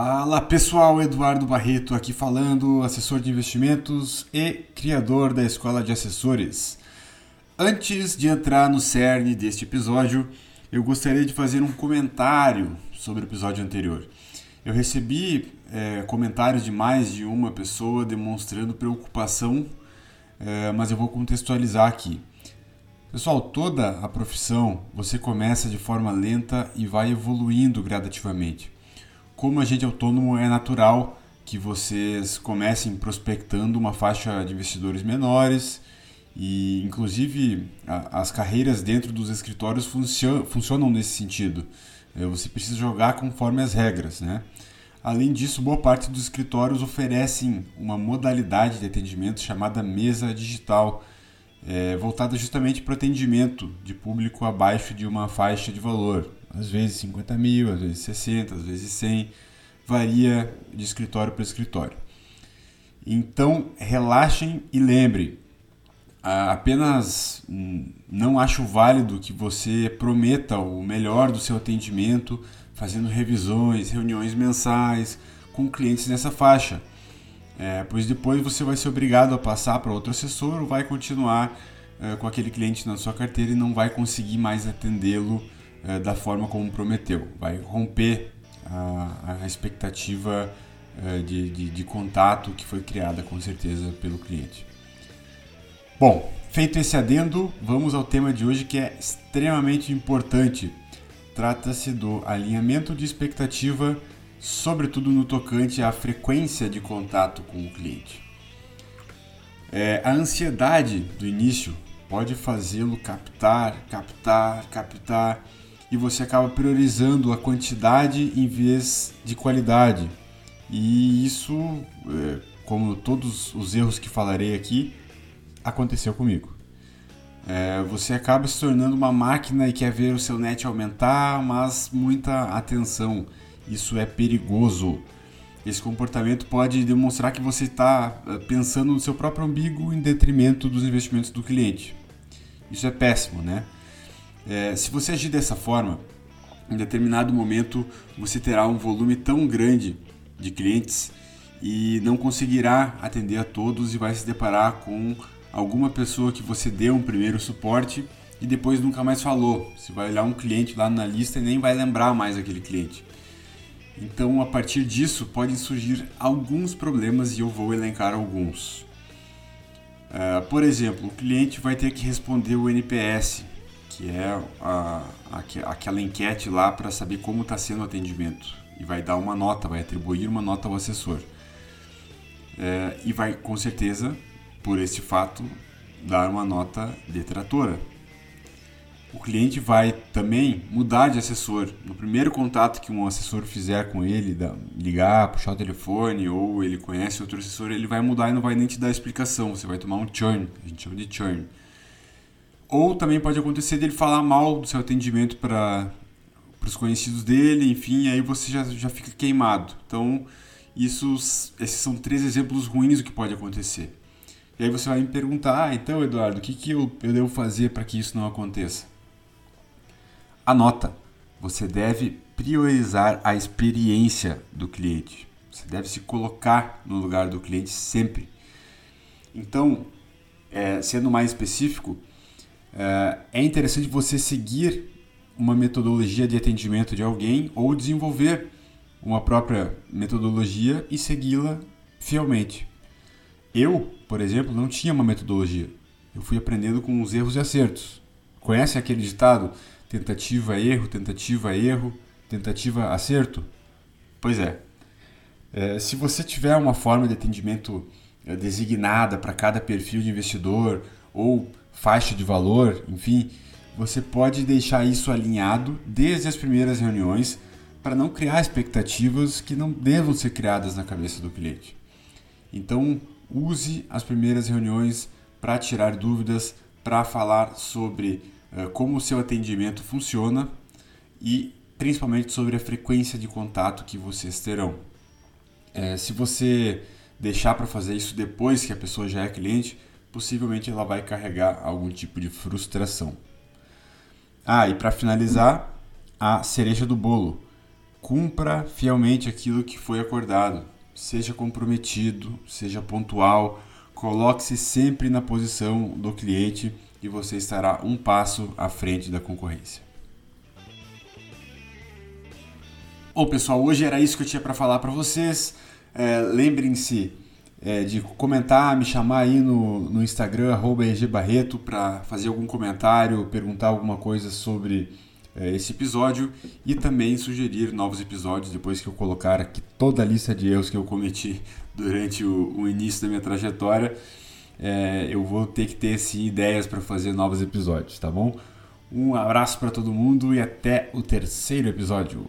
Fala pessoal, Eduardo Barreto aqui falando, assessor de investimentos e criador da Escola de Assessores. Antes de entrar no cerne deste episódio, eu gostaria de fazer um comentário sobre o episódio anterior. Eu recebi é, comentários de mais de uma pessoa demonstrando preocupação, é, mas eu vou contextualizar aqui. Pessoal, toda a profissão você começa de forma lenta e vai evoluindo gradativamente como agente autônomo é natural que vocês comecem prospectando uma faixa de investidores menores e inclusive a, as carreiras dentro dos escritórios funcionam, funcionam nesse sentido. É, você precisa jogar conforme as regras, né? Além disso, boa parte dos escritórios oferecem uma modalidade de atendimento chamada mesa digital, é, voltada justamente para o atendimento de público abaixo de uma faixa de valor, às vezes 50 mil, às vezes 60, às vezes 100, varia de escritório para escritório. Então, relaxem e lembre, apenas não acho válido que você prometa o melhor do seu atendimento fazendo revisões, reuniões mensais com clientes nessa faixa, é, pois depois você vai ser obrigado a passar para outro assessor ou vai continuar é, com aquele cliente na sua carteira e não vai conseguir mais atendê-lo é, da forma como prometeu. Vai romper a, a expectativa é, de, de, de contato que foi criada com certeza pelo cliente. Bom, feito esse adendo, vamos ao tema de hoje que é extremamente importante. Trata-se do alinhamento de expectativa, sobretudo no tocante à frequência de contato com o cliente. É, a ansiedade do início pode fazê-lo captar, captar, captar e você acaba priorizando a quantidade em vez de qualidade. E isso, é, como todos os erros que falarei aqui, aconteceu comigo. É, você acaba se tornando uma máquina e quer ver o seu net aumentar, mas muita atenção, isso é perigoso. Esse comportamento pode demonstrar que você está é, pensando no seu próprio umbigo em detrimento dos investimentos do cliente. Isso é péssimo, né? É, se você agir dessa forma, em determinado momento você terá um volume tão grande de clientes e não conseguirá atender a todos e vai se deparar com alguma pessoa que você deu um primeiro suporte e depois nunca mais falou. Você vai olhar um cliente lá na lista e nem vai lembrar mais aquele cliente. Então, a partir disso, podem surgir alguns problemas e eu vou elencar alguns. Uh, por exemplo, o cliente vai ter que responder o NPS, que é a, a, aquela enquete lá para saber como está sendo o atendimento. E vai dar uma nota, vai atribuir uma nota ao assessor. É, e vai, com certeza, por esse fato, dar uma nota detratora. O cliente vai também mudar de assessor. No primeiro contato que um assessor fizer com ele, ligar, puxar o telefone ou ele conhece outro assessor, ele vai mudar e não vai nem te dar explicação. Você vai tomar um churn, a gente chama de churn. Ou também pode acontecer dele falar mal do seu atendimento para os conhecidos dele, enfim, aí você já, já fica queimado. Então, isso, esses são três exemplos ruins do que pode acontecer. E aí você vai me perguntar, ah, então, Eduardo, o que, que eu, eu devo fazer para que isso não aconteça? Anota, você deve priorizar a experiência do cliente. Você deve se colocar no lugar do cliente sempre. Então, é, sendo mais específico, é, é interessante você seguir uma metodologia de atendimento de alguém ou desenvolver uma própria metodologia e segui-la fielmente. Eu, por exemplo, não tinha uma metodologia. Eu fui aprendendo com os erros e acertos. Conhece aquele ditado? Tentativa, erro, tentativa, erro, tentativa, acerto? Pois é. é se você tiver uma forma de atendimento é, designada para cada perfil de investidor ou faixa de valor, enfim, você pode deixar isso alinhado desde as primeiras reuniões para não criar expectativas que não devam ser criadas na cabeça do cliente. Então, use as primeiras reuniões para tirar dúvidas, para falar sobre uh, como o seu atendimento funciona e principalmente sobre a frequência de contato que vocês terão. É, se você deixar para fazer isso depois que a pessoa já é cliente, possivelmente ela vai carregar algum tipo de frustração. Ah, e para finalizar, a cereja do bolo. cumpra fielmente aquilo que foi acordado. Seja comprometido, seja pontual, coloque-se sempre na posição do cliente e você estará um passo à frente da concorrência. Bom, pessoal, hoje era isso que eu tinha para falar para vocês. É, Lembrem-se é, de comentar, me chamar aí no, no Instagram, EGBarreto, para fazer algum comentário, perguntar alguma coisa sobre é, esse episódio e também sugerir novos episódios depois que eu colocar aqui toda a lista de erros que eu cometi durante o, o início da minha trajetória. É, eu vou ter que ter sim, ideias para fazer novos episódios, tá bom? Um abraço para todo mundo e até o terceiro episódio.